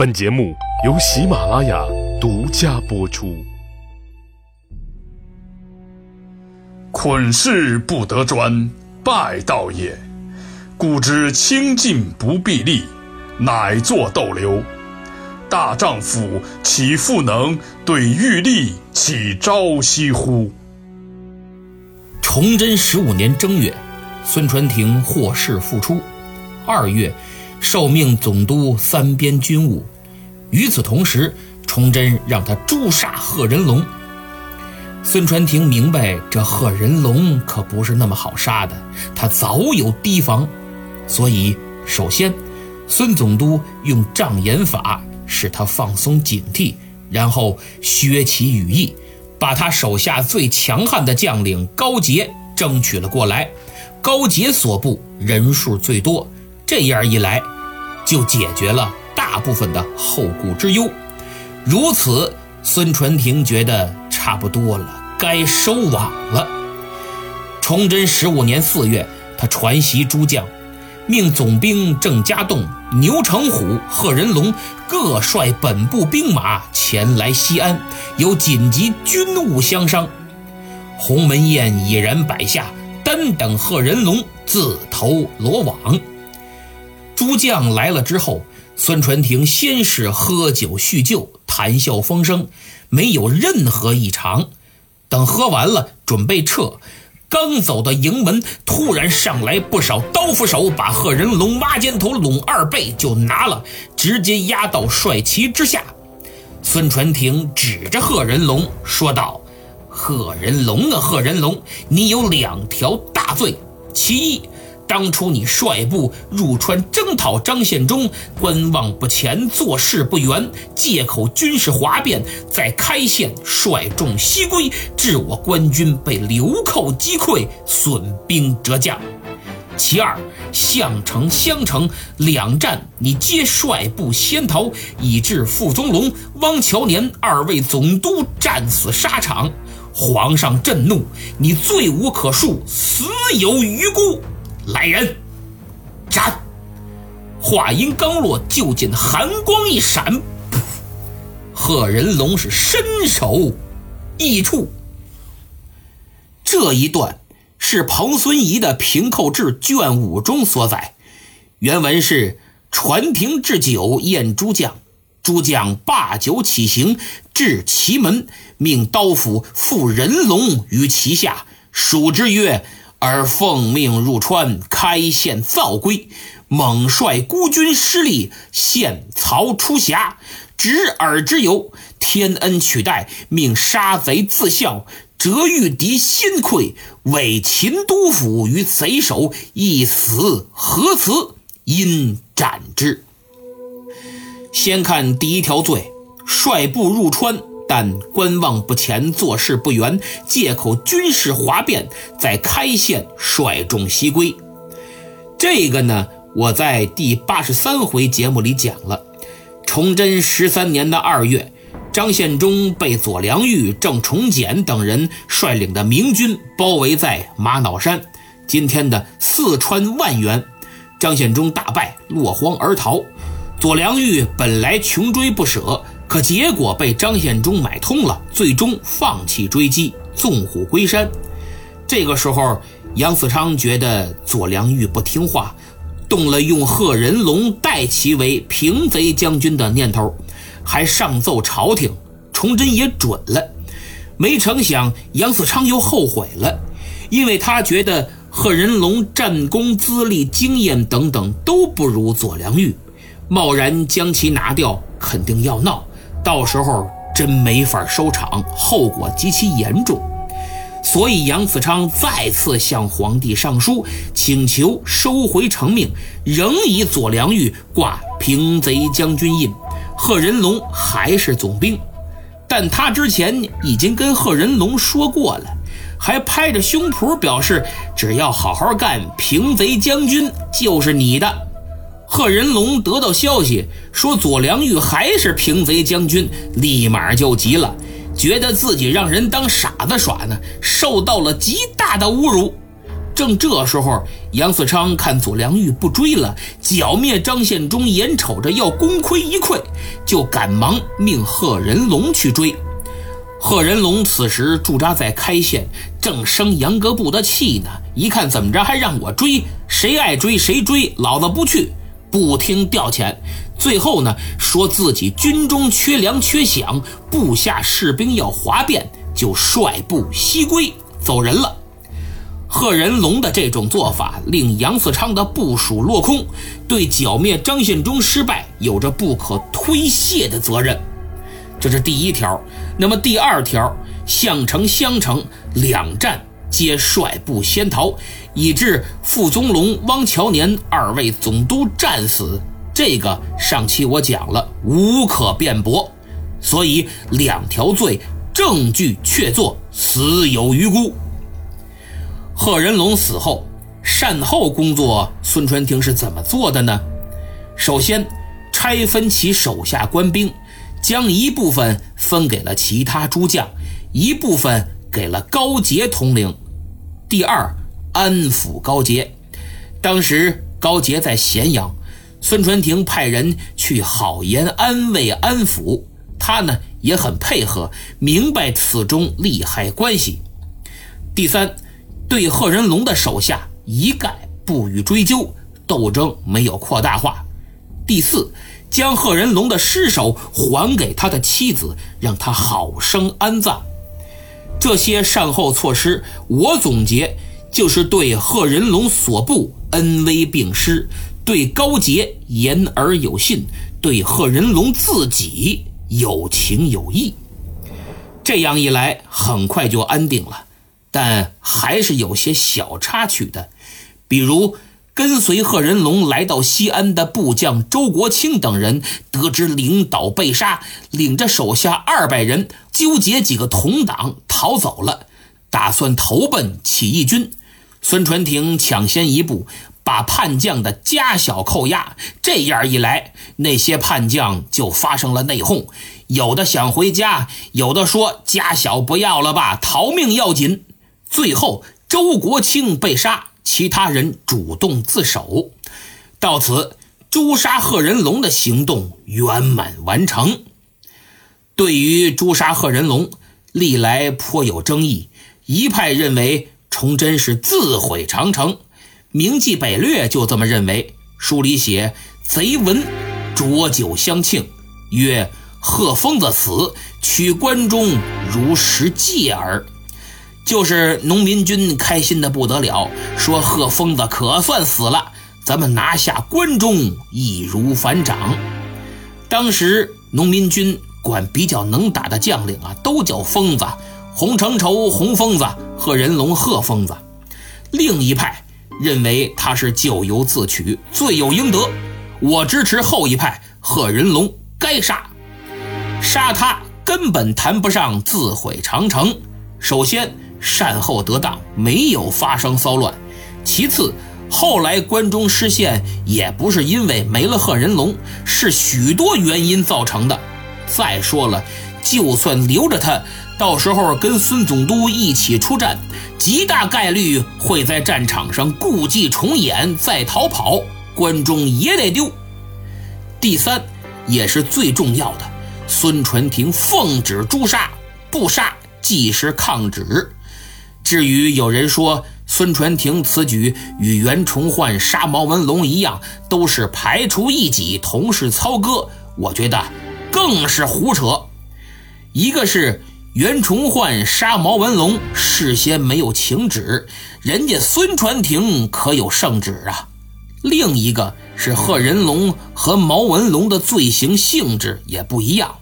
本节目由喜马拉雅独家播出。捆世不得专，败道也。故知清净不必立，乃作逗留。大丈夫岂复能对玉立起朝夕乎？崇祯十五年正月，孙传庭获释复出。二月。受命总督三边军务，与此同时，崇祯让他诛杀贺仁龙。孙传庭明白这贺仁龙可不是那么好杀的，他早有提防，所以首先，孙总督用障眼法使他放松警惕，然后削其羽翼，把他手下最强悍的将领高杰争取了过来。高杰所部人数最多。这样一来，就解决了大部分的后顾之忧。如此，孙传庭觉得差不多了，该收网了。崇祯十五年四月，他传檄诸将，命总兵郑家栋、牛成虎、贺仁龙各率本部兵马前来西安，有紧急军务相商。鸿门宴已然摆下，单等贺仁龙自投罗网。诸将来了之后，孙传庭先是喝酒叙旧，谈笑风生，没有任何异常。等喝完了，准备撤，刚走到营门，突然上来不少刀斧手，把贺仁龙挖肩头、拢二背就拿了，直接压到帅旗之下。孙传庭指着贺仁龙说道：“贺仁龙啊，贺仁龙，你有两条大罪，其一。”当初你率部入川征讨张献忠，观望不前，做事不圆，借口军事哗变，在开县率众西归，致我官军被流寇击溃，损兵折将。其二，项城、襄城两战，你皆率部先逃，以致傅宗龙、汪乔年二位总督战死沙场，皇上震怒，你罪无可恕，死有余辜。来人，斩！话音刚落，就见寒光一闪，贺仁龙是身首异处。这一段是彭孙仪的《平寇志》卷五中所载，原文是：传庭置酒宴诸将，诸将罢酒起行，至祁门，命刀斧缚仁龙于其下，数之曰。而奉命入川开县造归，猛率孤军失利，陷曹出峡，执耳之由，天恩取代，命杀贼自效，折御敌心溃，委秦都府于贼手，一死何辞？因斩之。先看第一条罪，率部入川。但观望不前，做事不圆，借口军事哗变，在开县率众西归。这个呢，我在第八十三回节目里讲了。崇祯十三年的二月，张献忠被左良玉、郑崇简等人率领的明军包围在玛瑙山（今天的四川万源），张献忠大败，落荒而逃。左良玉本来穷追不舍。可结果被张献忠买通了，最终放弃追击，纵虎归山。这个时候，杨嗣昌觉得左良玉不听话，动了用贺仁龙代其为平贼将军的念头，还上奏朝廷，崇祯也准了。没成想，杨嗣昌又后悔了，因为他觉得贺仁龙战功、资历、经验等等都不如左良玉，贸然将其拿掉，肯定要闹。到时候真没法收场，后果极其严重。所以杨嗣昌再次向皇帝上书，请求收回成命，仍以左良玉挂平贼将军印，贺仁龙还是总兵。但他之前已经跟贺仁龙说过了，还拍着胸脯表示，只要好好干，平贼将军就是你的。贺仁龙得到消息说左良玉还是平贼将军，立马就急了，觉得自己让人当傻子耍呢，受到了极大的侮辱。正这时候，杨嗣昌看左良玉不追了，剿灭张献忠，眼瞅着要功亏一篑，就赶忙命贺仁龙去追。贺仁龙此时驻扎在开县，正生杨格部的气呢。一看怎么着还让我追，谁爱追谁追，老子不去，不听调遣。最后呢，说自己军中缺粮缺饷，部下士兵要哗变，就率部西归，走人了。贺仁龙的这种做法，令杨嗣昌的部署落空，对剿灭张献忠失败有着不可推卸的责任。这是第一条，那么第二条，项城、襄城两战皆率部先逃，以致傅宗龙、汪乔年二位总督战死。这个上期我讲了，无可辩驳，所以两条罪证据确凿，死有余辜。贺仁龙死后，善后工作，孙传庭是怎么做的呢？首先，拆分其手下官兵。将一部分分给了其他诸将，一部分给了高杰统领。第二，安抚高杰。当时高杰在咸阳，孙传庭派人去好言安慰安抚他呢，也很配合，明白此中利害关系。第三，对贺仁龙的手下一概不予追究，斗争没有扩大化。第四。将贺仁龙的尸首还给他的妻子，让他好生安葬。这些善后措施，我总结就是对贺仁龙所部恩威并施，对高杰言而有信，对贺仁龙自己有情有义。这样一来，很快就安定了，但还是有些小插曲的，比如。跟随贺仁龙来到西安的部将周国清等人，得知领导被杀，领着手下二百人，纠结几个同党逃走了，打算投奔起义军。孙传庭抢先一步，把叛将的家小扣押。这样一来，那些叛将就发生了内讧，有的想回家，有的说家小不要了吧，逃命要紧。最后，周国清被杀。其他人主动自首，到此诛杀贺仁龙的行动圆满完成。对于诛杀贺仁龙，历来颇有争议。一派认为崇祯是自毁长城，《明记北略》就这么认为。书里写：“贼闻浊酒相庆，曰贺疯子死，取关中如食芥耳。”就是农民军开心的不得了，说贺疯子可算死了，咱们拿下关中易如反掌。当时农民军管比较能打的将领啊，都叫疯子，洪承畴洪疯子，贺仁龙贺疯子。另一派认为他是咎由自取，罪有应得。我支持后一派，贺仁龙该杀，杀他根本谈不上自毁长城。首先。善后得当，没有发生骚乱。其次，后来关中失陷也不是因为没了贺仁龙，是许多原因造成的。再说了，就算留着他，到时候跟孙总督一起出战，极大概率会在战场上故伎重演，再逃跑，关中也得丢。第三，也是最重要的，孙传庭奉旨诛杀，不杀即是抗旨。至于有人说孙传庭此举与袁崇焕杀毛文龙一样，都是排除异己，同是操戈，我觉得更是胡扯。一个是袁崇焕杀毛文龙事先没有请旨，人家孙传庭可有圣旨啊；另一个是贺仁龙和毛文龙的罪行性质也不一样，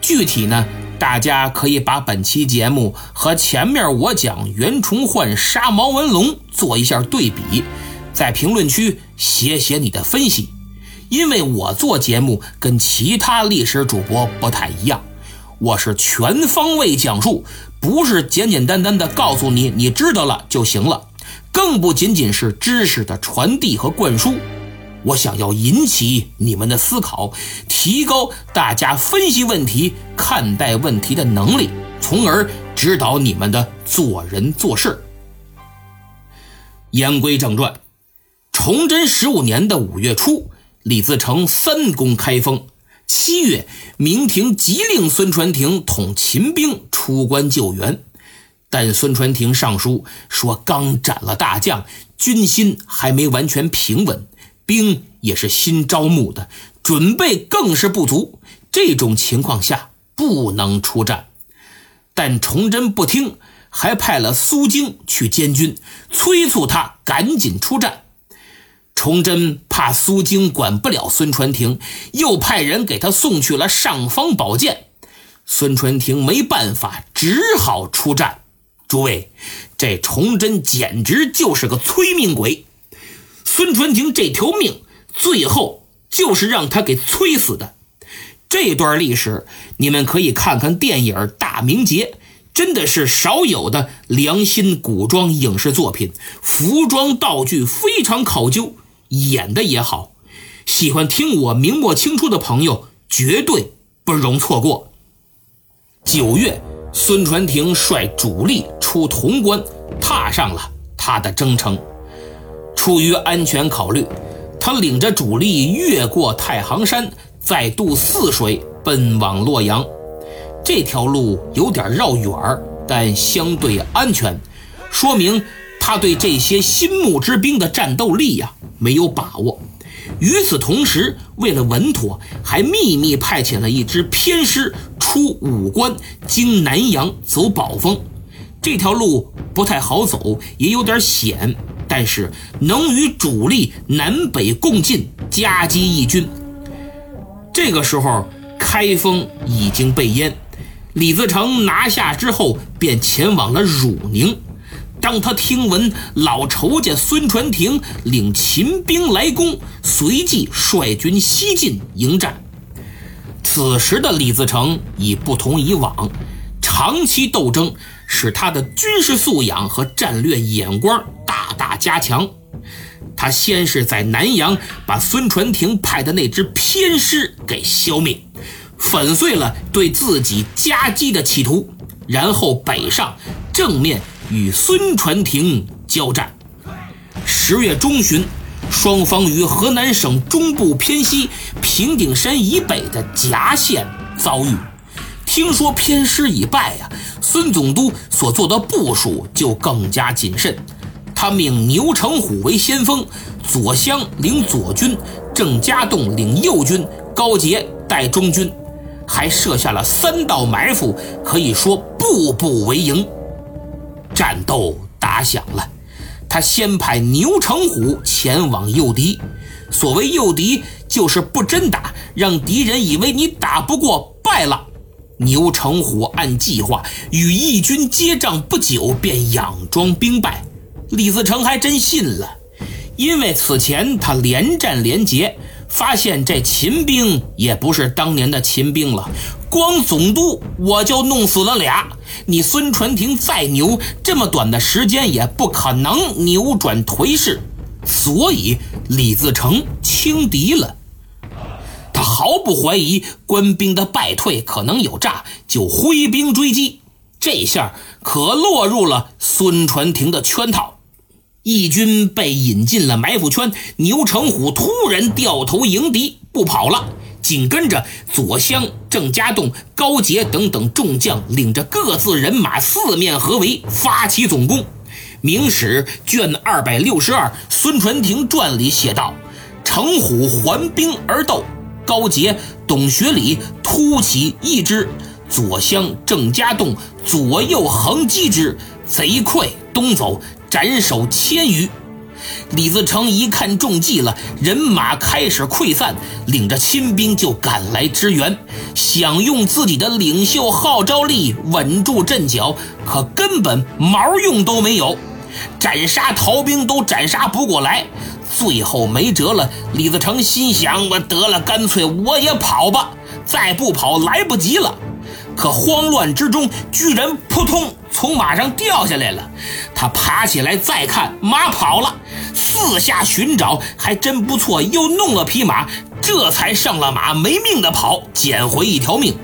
具体呢？大家可以把本期节目和前面我讲袁崇焕杀毛文龙做一下对比，在评论区写写你的分析。因为我做节目跟其他历史主播不太一样，我是全方位讲述，不是简简单单的告诉你你知道了就行了，更不仅仅是知识的传递和灌输。我想要引起你们的思考，提高大家分析问题、看待问题的能力，从而指导你们的做人做事。言归正传，崇祯十五年的五月初，李自成三攻开封。七月，明廷急令孙传庭统秦兵出关救援，但孙传庭上书说，刚斩了大将，军心还没完全平稳，兵也是新招募的，准备更是不足。这种情况下不能出战。但崇祯不听，还派了苏京去监军，催促他赶紧出战。崇祯怕苏京管不了孙传庭，又派人给他送去了尚方宝剑。孙传庭没办法，只好出战。诸位，这崇祯简直就是个催命鬼。孙传庭这条命，最后就是让他给催死的。这段历史，你们可以看看电影《大明劫》，真的是少有的良心古装影视作品，服装道具非常考究。演的也好，喜欢听我明末清初的朋友绝对不容错过。九月，孙传庭率主力出潼关，踏上了他的征程。出于安全考虑，他领着主力越过太行山，再渡泗水，奔往洛阳。这条路有点绕远但相对安全，说明他对这些新募之兵的战斗力呀。没有把握。与此同时，为了稳妥，还秘密派遣了一支偏师出武关，经南阳走宝丰。这条路不太好走，也有点险，但是能与主力南北共进，夹击义军。这个时候，开封已经被淹，李自成拿下之后，便前往了汝宁。当他听闻老仇家孙传庭领秦兵来攻，随即率军西进迎战。此时的李自成已不同以往，长期斗争使他的军事素养和战略眼光大大加强。他先是在南阳把孙传庭派的那支偏师给消灭，粉碎了对自己夹击的企图，然后北上正面。与孙传庭交战。十月中旬，双方于河南省中部偏西平顶山以北的夹县遭遇。听说偏师已败呀，孙总督所做的部署就更加谨慎。他命牛成虎为先锋，左相领左军，郑家栋领右军，高杰带中军，还设下了三道埋伏，可以说步步为营。战斗打响了，他先派牛成虎前往诱敌。所谓诱敌，就是不真打，让敌人以为你打不过，败了。牛成虎按计划与义军接仗不久，便佯装兵败。李自成还真信了，因为此前他连战连捷。发现这秦兵也不是当年的秦兵了，光总督我就弄死了俩。你孙传庭再牛，这么短的时间也不可能扭转颓势。所以李自成轻敌了，他毫不怀疑官兵的败退可能有诈，就挥兵追击。这下可落入了孙传庭的圈套。义军被引进了埋伏圈，牛成虎突然掉头迎敌，不跑了。紧跟着，左相郑家栋、高杰等等众将领着各自人马四面合围，发起总攻。《明史》卷二百六十二《孙传庭传》里写道：“成虎环兵而斗，高杰、董学礼突起一支，左相郑家栋左右横击之，贼溃东走。”斩首千余，李自成一看中计了，人马开始溃散，领着亲兵就赶来支援，想用自己的领袖号召力稳住阵脚，可根本毛用都没有，斩杀逃兵都斩杀不过来，最后没辙了。李自成心想：我得了，干脆我也跑吧，再不跑来不及了。可慌乱之中，居然扑通从马上掉下来了。他爬起来再看，马跑了。四下寻找，还真不错，又弄了匹马，这才上了马，没命的跑，捡回一条命。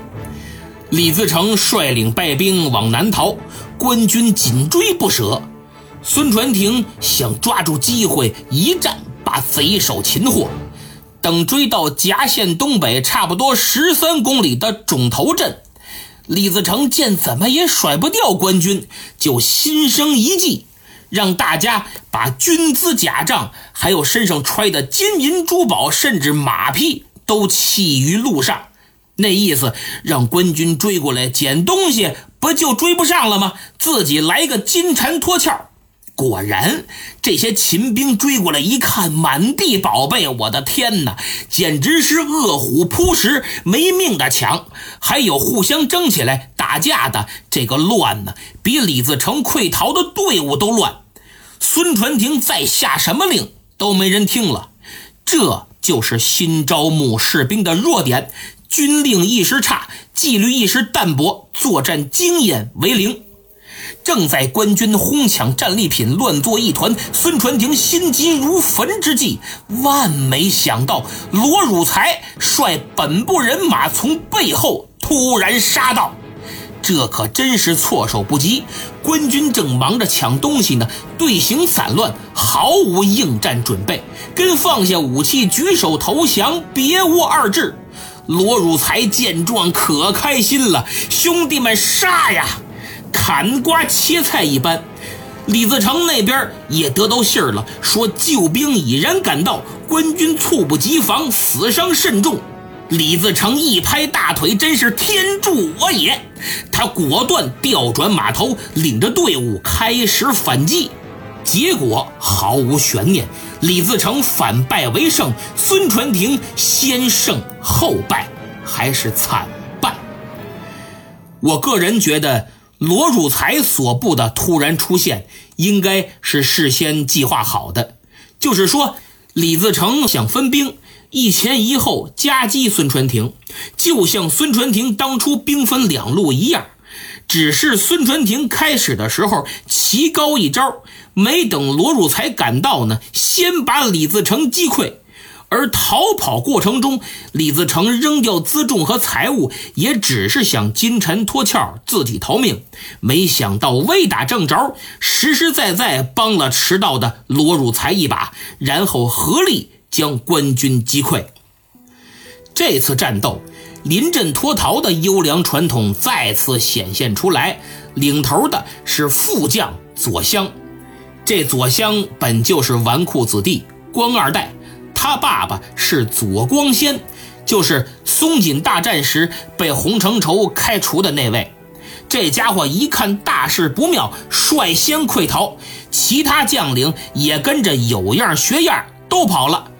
李自成率领败兵往南逃，官军紧追不舍。孙传庭想抓住机会一战把贼首擒获。等追到夹县东北差不多十三公里的种头镇，李自成见怎么也甩不掉官军，就心生一计，让大家把军资假账，还有身上揣的金银珠宝，甚至马匹都弃于路上。那意思让官军追过来捡东西，不就追不上了吗？自己来个金蝉脱壳。果然，这些秦兵追过来一看，满地宝贝，我的天哪，简直是饿虎扑食，没命的抢。还有互相争起来打架的，这个乱呢，比李自成溃逃的队伍都乱。孙传庭再下什么令都没人听了，这就是新招募士兵的弱点：军令一时差，纪律一时淡薄，作战经验为零。正在官军哄抢战利品、乱作一团，孙传庭心急如焚之际，万没想到罗汝才率本部人马从背后突然杀到，这可真是措手不及。官军正忙着抢东西呢，队形散乱，毫无应战准备，跟放下武器举手投降别无二致。罗汝才见状可开心了，兄弟们杀呀！砍瓜切菜一般，李自成那边也得到信儿了，说救兵已然赶到，官军猝不及防，死伤甚重。李自成一拍大腿，真是天助我也！他果断调转马头，领着队伍开始反击。结果毫无悬念，李自成反败为胜，孙传庭先胜后败，还是惨败。我个人觉得。罗汝才所部的突然出现，应该是事先计划好的。就是说，李自成想分兵，一前一后夹击孙传庭，就像孙传庭当初兵分两路一样。只是孙传庭开始的时候棋高一招，没等罗汝才赶到呢，先把李自成击溃。而逃跑过程中，李自成扔掉辎重和财物，也只是想金蝉脱壳，自己逃命。没想到未打正着，实实在在帮了迟到的罗汝才一把，然后合力将官军击溃。这次战斗，临阵脱逃的优良传统再次显现出来，领头的是副将左相。这左相本就是纨绔子弟，官二代。他爸爸是左光先，就是松锦大战时被洪承畴开除的那位。这家伙一看大事不妙，率先溃逃，其他将领也跟着有样学样，都跑了。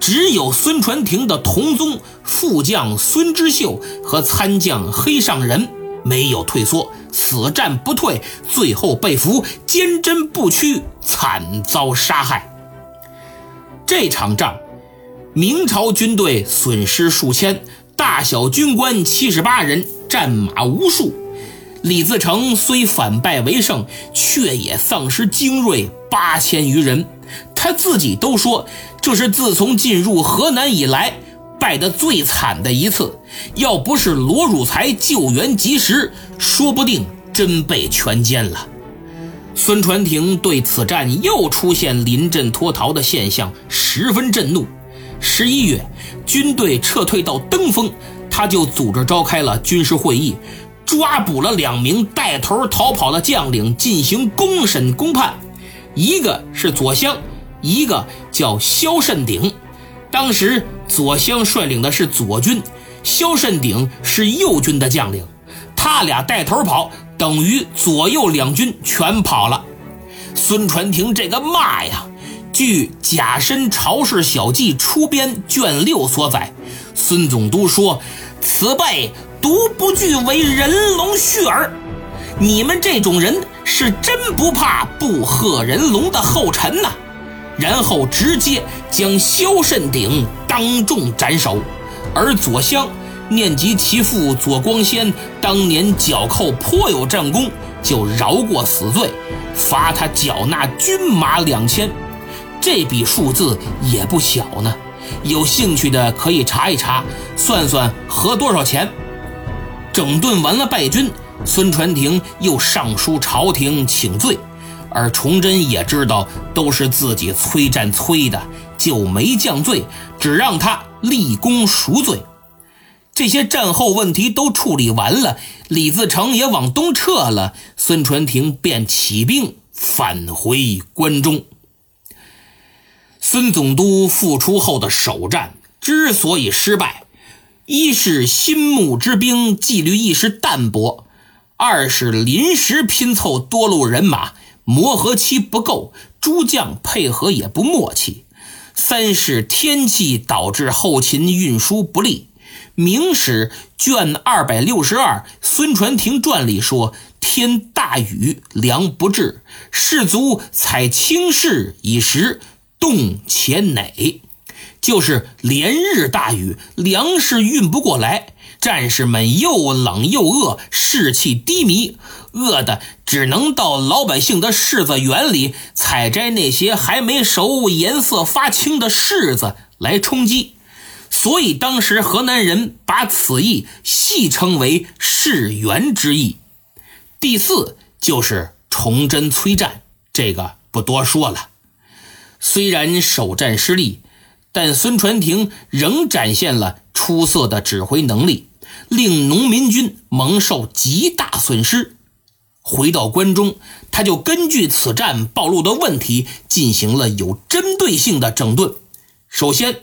只有孙传庭的同宗副将孙之秀和参将黑上人没有退缩，死战不退，最后被俘，坚贞不屈，惨遭杀害。这场仗。明朝军队损失数千，大小军官七十八人，战马无数。李自成虽反败为胜，却也丧失精锐八千余人。他自己都说，这是自从进入河南以来败得最惨的一次。要不是罗汝才救援及时，说不定真被全歼了。孙传庭对此战又出现临阵脱逃的现象，十分震怒。十一月，军队撤退到登封，他就组织召开了军事会议，抓捕了两名带头逃跑的将领进行公审公判，一个是左相，一个叫萧慎鼎。当时左相率领的是左军，萧慎鼎是右军的将领，他俩带头跑，等于左右两军全跑了。孙传庭这个骂呀！据《甲申朝事小记》出编卷六所载，孙总督说：“此辈独不惧为人龙续耳。你们这种人是真不怕不贺人龙的后尘呐！”然后直接将萧慎鼎当众斩首，而左相念及其父左光先当年剿寇颇有战功，就饶过死罪，罚他缴纳军马两千。这笔数字也不小呢，有兴趣的可以查一查，算算合多少钱。整顿完了败军，孙传庭又上书朝廷请罪，而崇祯也知道都是自己催战催的，就没降罪，只让他立功赎罪。这些战后问题都处理完了，李自成也往东撤了，孙传庭便起兵返回关中。孙总督复出后的首战之所以失败，一是新募之兵纪律意识淡薄，二是临时拼凑多路人马，磨合期不够，诸将配合也不默契，三是天气导致后勤运输不利。《明史》卷二百六十二《孙传庭传》里说：“天大雨，粮不至，士卒采轻士以食，冻且馁。”就是连日大雨，粮食运不过来，战士们又冷又饿，士气低迷，饿的只能到老百姓的柿子园里采摘那些还没熟、颜色发青的柿子来充饥。所以当时河南人把此役戏称为“世元之役”。第四就是崇祯催战，这个不多说了。虽然首战失利，但孙传庭仍展现了出色的指挥能力，令农民军蒙受极大损失。回到关中，他就根据此战暴露的问题进行了有针对性的整顿。首先，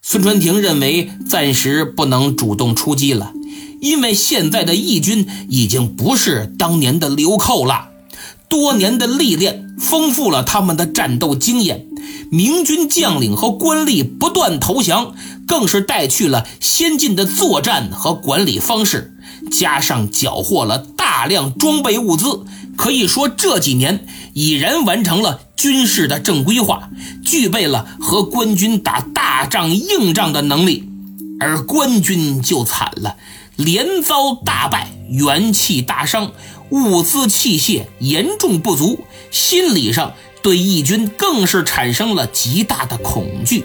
孙传庭认为暂时不能主动出击了，因为现在的义军已经不是当年的流寇了。多年的历练丰富了他们的战斗经验，明军将领和官吏不断投降，更是带去了先进的作战和管理方式，加上缴获了大量装备物资，可以说这几年已然完成了军事的正规化，具备了和官军打大仗硬仗的能力。而官军就惨了，连遭大败，元气大伤。物资器械严重不足，心理上对义军更是产生了极大的恐惧。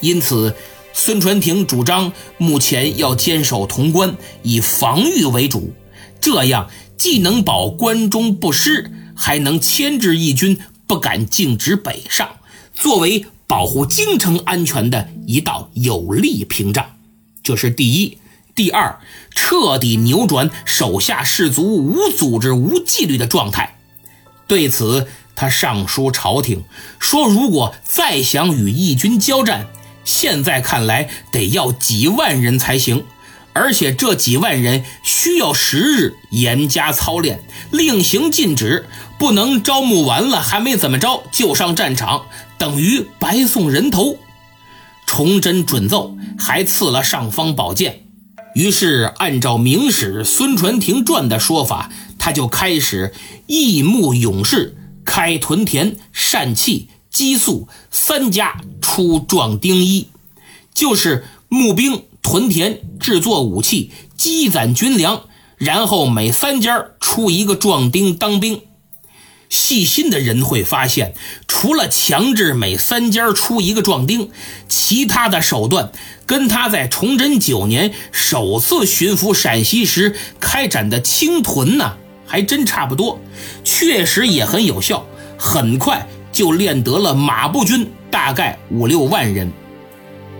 因此，孙传庭主张目前要坚守潼关，以防御为主，这样既能保关中不失，还能牵制义军不敢径直北上，作为保护京城安全的一道有力屏障。这是第一。第二，彻底扭转手下士卒无组织、无纪律的状态。对此，他上书朝廷说：“如果再想与义军交战，现在看来得要几万人才行，而且这几万人需要时日严加操练，令行禁止，不能招募完了还没怎么着就上战场，等于白送人头。”崇祯准奏，还赐了尚方宝剑。于是，按照《明史·孙传庭传》的说法，他就开始义募勇士，开屯田、善器、激素三家出壮丁一，就是募兵、屯田、制作武器、积攒军粮，然后每三家出一个壮丁当兵。细心的人会发现，除了强制每三家出一个壮丁，其他的手段跟他在崇祯九年首次巡抚陕西时开展的清屯呢，还真差不多，确实也很有效，很快就练得了马步军，大概五六万人。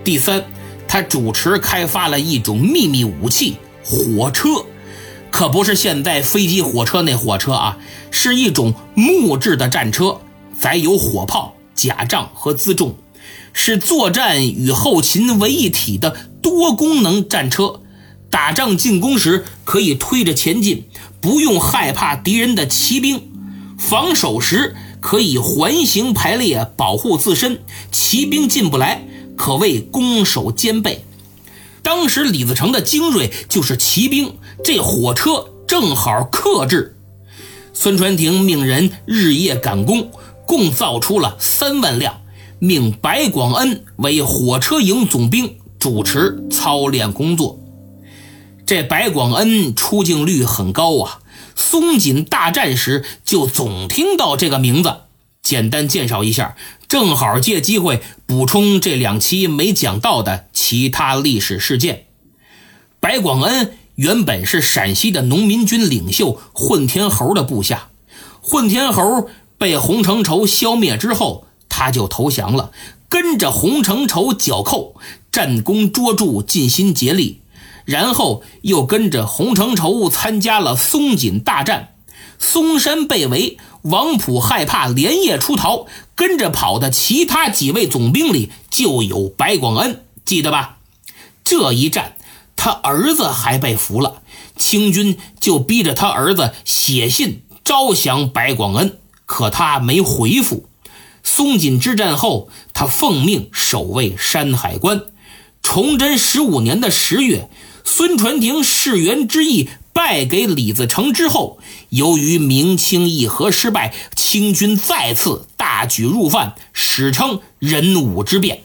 第三，他主持开发了一种秘密武器——火车。可不是现在飞机、火车那火车啊，是一种木质的战车，载有火炮、甲仗和辎重，是作战与后勤为一体的多功能战车。打仗进攻时可以推着前进，不用害怕敌人的骑兵；防守时可以环形排列，保护自身，骑兵进不来，可谓攻守兼备。当时李自成的精锐就是骑兵，这火车正好克制。孙传庭命人日夜赶工，共造出了三万辆，命白广恩为火车营总兵，主持操练工作。这白广恩出镜率很高啊，松锦大战时就总听到这个名字。简单介绍一下，正好借机会补充这两期没讲到的其他历史事件。白广恩原本是陕西的农民军领袖混天侯的部下，混天侯被洪承畴消灭之后，他就投降了，跟着洪承畴剿寇，战功卓著，尽心竭力。然后又跟着洪承畴参加了松锦大战，嵩山被围，王普害怕，连夜出逃。跟着跑的其他几位总兵里就有白广恩，记得吧？这一战，他儿子还被俘了，清军就逼着他儿子写信招降白广恩，可他没回复。松锦之战后，他奉命守卫山海关。崇祯十五年的十月。孙传庭誓元之役败给李自成之后，由于明清议和失败，清军再次大举入犯，史称壬午之变。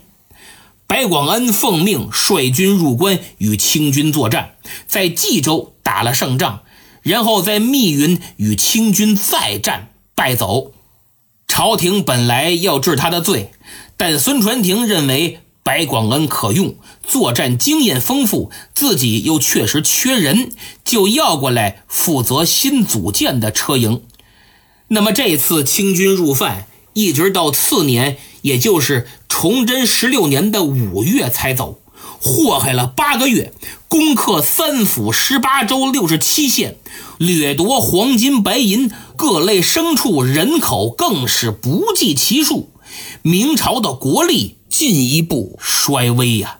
白广恩奉命率军入关，与清军作战，在冀州打了胜仗，然后在密云与清军再战败走。朝廷本来要治他的罪，但孙传庭认为。白广恩可用，作战经验丰富，自己又确实缺人，就要过来负责新组建的车营。那么这次清军入犯，一直到次年，也就是崇祯十六年的五月才走，祸害了八个月，攻克三府十八州六十七县，掠夺黄金白银、各类牲畜、人口，更是不计其数。明朝的国力。进一步衰微呀！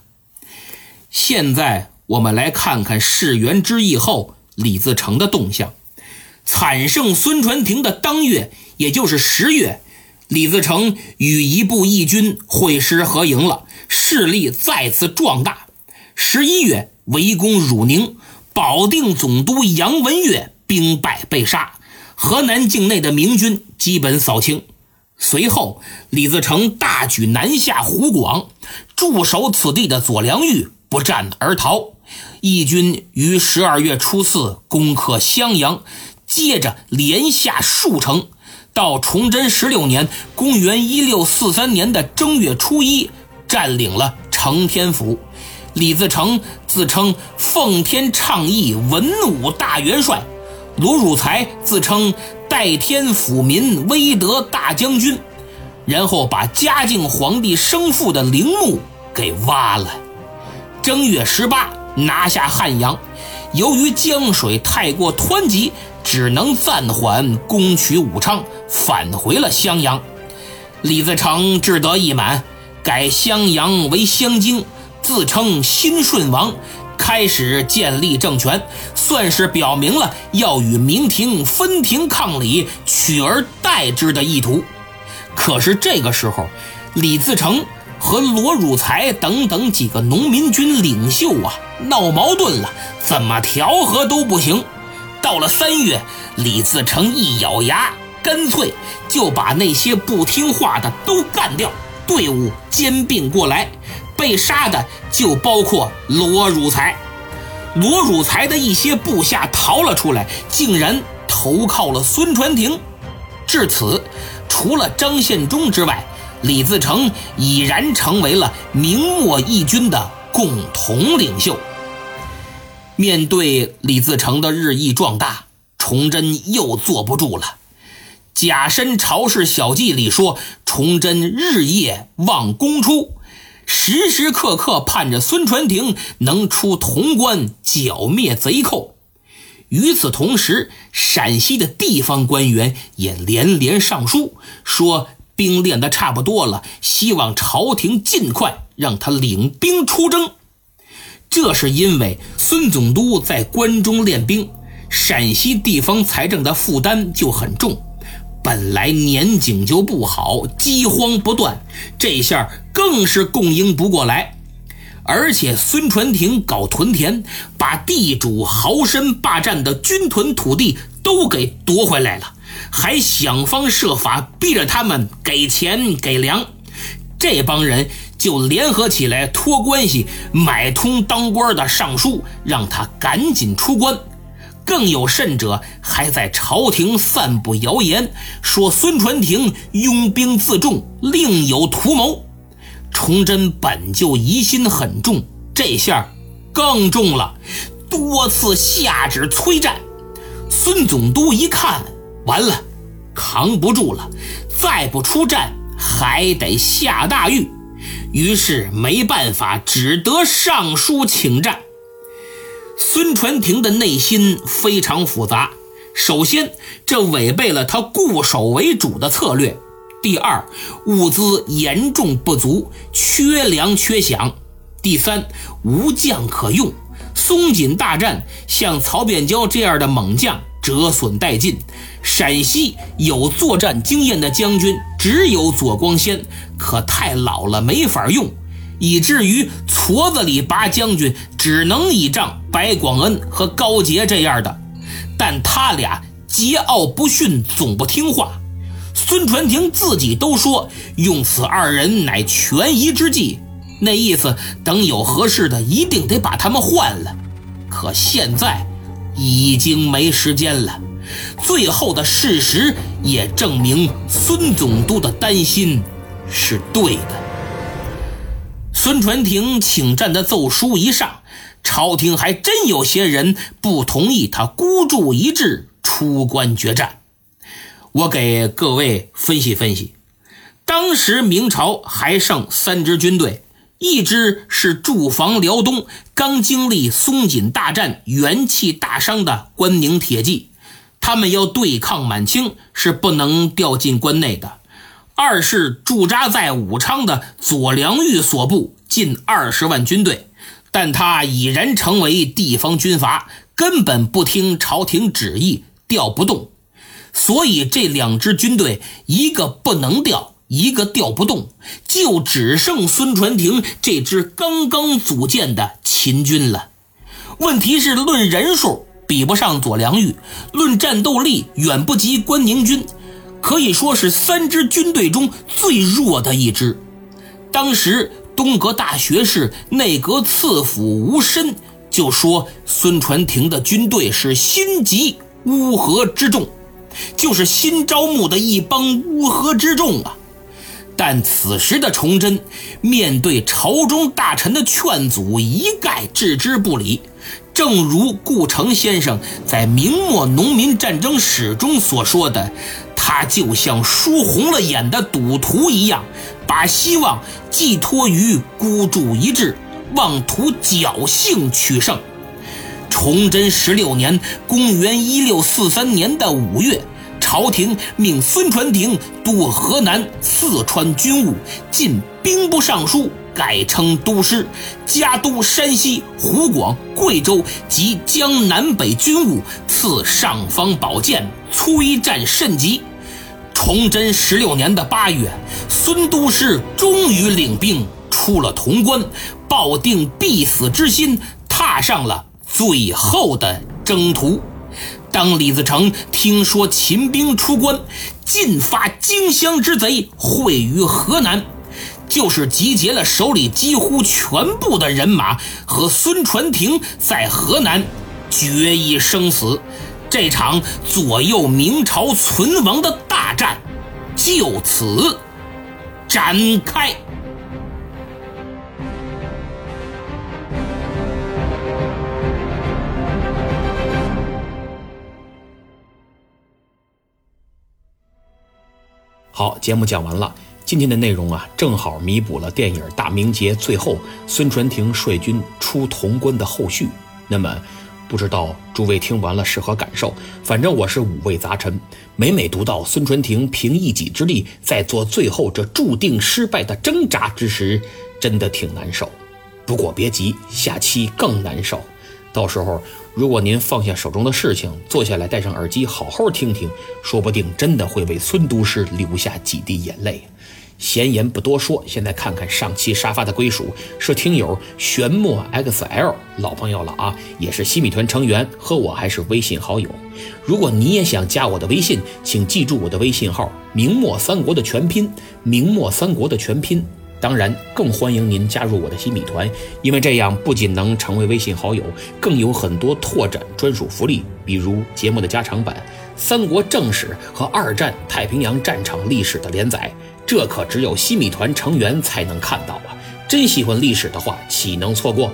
现在我们来看看世元之役后李自成的动向。惨胜孙传庭的当月，也就是十月，李自成与一部义军会师合营了，势力再次壮大。十一月围攻汝宁，保定总督杨文岳兵败被杀，河南境内的明军基本扫清。随后，李自成大举南下湖广，驻守此地的左良玉不战而逃。义军于十二月初四攻克襄阳，接着连下数城。到崇祯十六年（公元一六四三年）的正月初一，占领了承天府。李自成自称奉天倡义文武大元帅，卢汝才自称。代天府民威德大将军，然后把嘉靖皇帝生父的陵墓给挖了。正月十八拿下汉阳，由于江水太过湍急，只能暂缓攻取武昌，返回了襄阳。李自成志得意满，改襄阳为襄京，自称新顺王。开始建立政权，算是表明了要与明廷分庭抗礼、取而代之的意图。可是这个时候，李自成和罗汝才等等几个农民军领袖啊闹矛盾了，怎么调和都不行。到了三月，李自成一咬牙，干脆就把那些不听话的都干掉，队伍兼并过来。被杀的就包括罗汝才，罗汝才的一些部下逃了出来，竟然投靠了孙传庭。至此，除了张献忠之外，李自成已然成为了明末义军的共同领袖。面对李自成的日益壮大，崇祯又坐不住了。《甲申朝氏小记》里说：“崇祯日夜望宫出。”时时刻刻盼着孙传庭能出潼关剿灭贼寇。与此同时，陕西的地方官员也连连上书，说兵练得差不多了，希望朝廷尽快让他领兵出征。这是因为孙总督在关中练兵，陕西地方财政的负担就很重。本来年景就不好，饥荒不断，这下更是供应不过来。而且孙传庭搞屯田，把地主豪绅霸占的军屯土地都给夺回来了，还想方设法逼着他们给钱给粮。这帮人就联合起来托关系买通当官的尚书，让他赶紧出关。更有甚者，还在朝廷散布谣言，说孙传庭拥兵自重，另有图谋。崇祯本就疑心很重，这下更重了，多次下旨催战。孙总督一看，完了，扛不住了，再不出战还得下大狱。于是没办法，只得上书请战。孙传庭的内心非常复杂。首先，这违背了他固守为主的策略；第二，物资严重不足，缺粮缺饷；第三，无将可用。松锦大战，像曹变蛟这样的猛将折损殆尽。陕西有作战经验的将军只有左光先，可太老了，没法用，以至于矬子里拔将军只能倚仗白广恩和高杰这样的。但他俩桀骜不驯，总不听话。孙传庭自己都说，用此二人乃权宜之计。那意思，等有合适的，一定得把他们换了。可现在已经没时间了。最后的事实也证明，孙总督的担心是对的。孙传庭请战的奏书一上，朝廷还真有些人不同意他孤注一掷出关决战。我给各位分析分析，当时明朝还剩三支军队。一支是驻防辽东、刚经历松锦大战、元气大伤的关宁铁骑，他们要对抗满清是不能调进关内的；二是驻扎在武昌的左良玉所部，近二十万军队，但他已然成为地方军阀，根本不听朝廷旨意，调不动，所以这两支军队一个不能调。一个调不动，就只剩孙传庭这支刚刚组建的秦军了。问题是，论人数比不上左良玉，论战斗力远不及关宁军，可以说是三支军队中最弱的一支。当时东阁大学士、内阁次辅吴申就说，孙传庭的军队是心急乌合之众，就是新招募的一帮乌合之众啊。但此时的崇祯面对朝中大臣的劝阻，一概置之不理。正如顾城先生在明末农民战争史中所说的：“他就像输红了眼的赌徒一样，把希望寄托于孤注一掷，妄图侥幸取胜。”崇祯十六年（公元1643年的五月）。朝廷命孙传庭督河南、四川军务，进兵部尚书，改称都师，加都山西、湖广、贵州及江南北军务，赐尚方宝剑，催战甚急。崇祯十六年的八月，孙都师终于领兵出了潼关，抱定必死之心，踏上了最后的征途。当李自成听说秦兵出关，尽发荆襄之贼会于河南，就是集结了手里几乎全部的人马，和孙传庭在河南决一生死。这场左右明朝存亡的大战就此展开。好，节目讲完了。今天的内容啊，正好弥补了电影《大明劫》最后孙传庭率军出潼关的后续。那么，不知道诸位听完了是何感受？反正我是五味杂陈。每每读到孙传庭凭一己之力在做最后这注定失败的挣扎之时，真的挺难受。不过别急，下期更难受。到时候，如果您放下手中的事情，坐下来戴上耳机，好好听听，说不定真的会为孙都师流下几滴眼泪。闲言不多说，现在看看上期沙发的归属是听友玄墨 XL 老朋友了啊，也是西米团成员，和我还是微信好友。如果你也想加我的微信，请记住我的微信号：明末三国的全拼，明末三国的全拼。当然，更欢迎您加入我的新米团，因为这样不仅能成为微信好友，更有很多拓展专属福利，比如节目的加长版、三国正史和二战太平洋战场历史的连载，这可只有西米团成员才能看到啊！真喜欢历史的话，岂能错过？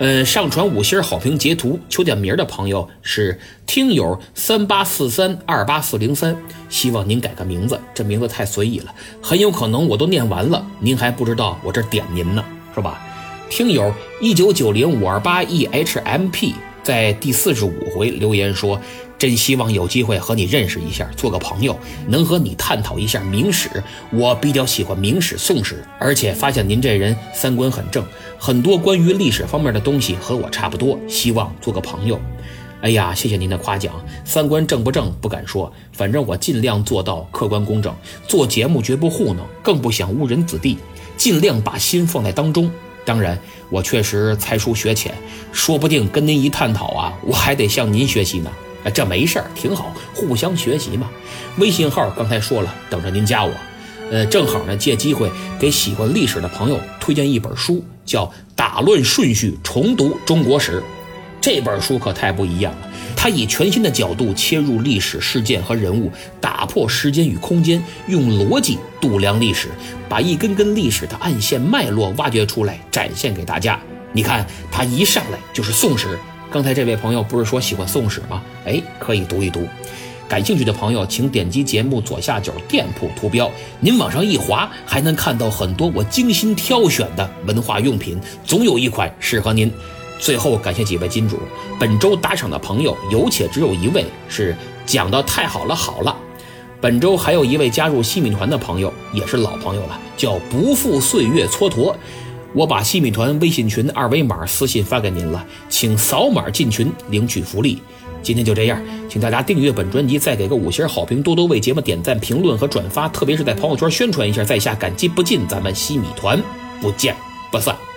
呃，上传五星好评截图求点名的朋友是听友三八四三二八四零三，希望您改个名字，这名字太随意了，很有可能我都念完了，您还不知道我这点您呢，是吧？听友一九九零五二八 e h m p 在第四十五回留言说。真希望有机会和你认识一下，做个朋友，能和你探讨一下明史。我比较喜欢明史、宋史，而且发现您这人三观很正，很多关于历史方面的东西和我差不多。希望做个朋友。哎呀，谢谢您的夸奖，三观正不正不敢说，反正我尽量做到客观公正。做节目绝不糊弄，更不想误人子弟，尽量把心放在当中。当然，我确实才疏学浅，说不定跟您一探讨啊，我还得向您学习呢。哎，这没事儿，挺好，互相学习嘛。微信号刚才说了，等着您加我。呃，正好呢，借机会给喜欢历史的朋友推荐一本书，叫《打乱顺序，重读中国史》。这本书可太不一样了，它以全新的角度切入历史事件和人物，打破时间与空间，用逻辑度量历史，把一根根历史的暗线脉络挖掘出来，展现给大家。你看，它一上来就是宋史。刚才这位朋友不是说喜欢宋史吗？哎，可以读一读。感兴趣的朋友，请点击节目左下角店铺图标，您往上一滑，还能看到很多我精心挑选的文化用品，总有一款适合您。最后感谢几位金主，本周打赏的朋友有且只有一位是讲的太好了，好了。本周还有一位加入西米团的朋友，也是老朋友了，叫不负岁月蹉跎。我把西米团微信群二维码私信发给您了，请扫码进群领取福利。今天就这样，请大家订阅本专辑，再给个五星好评，多多为节目点赞、评论和转发，特别是在朋友圈宣传一下，在下感激不尽。咱们西米团不见不散。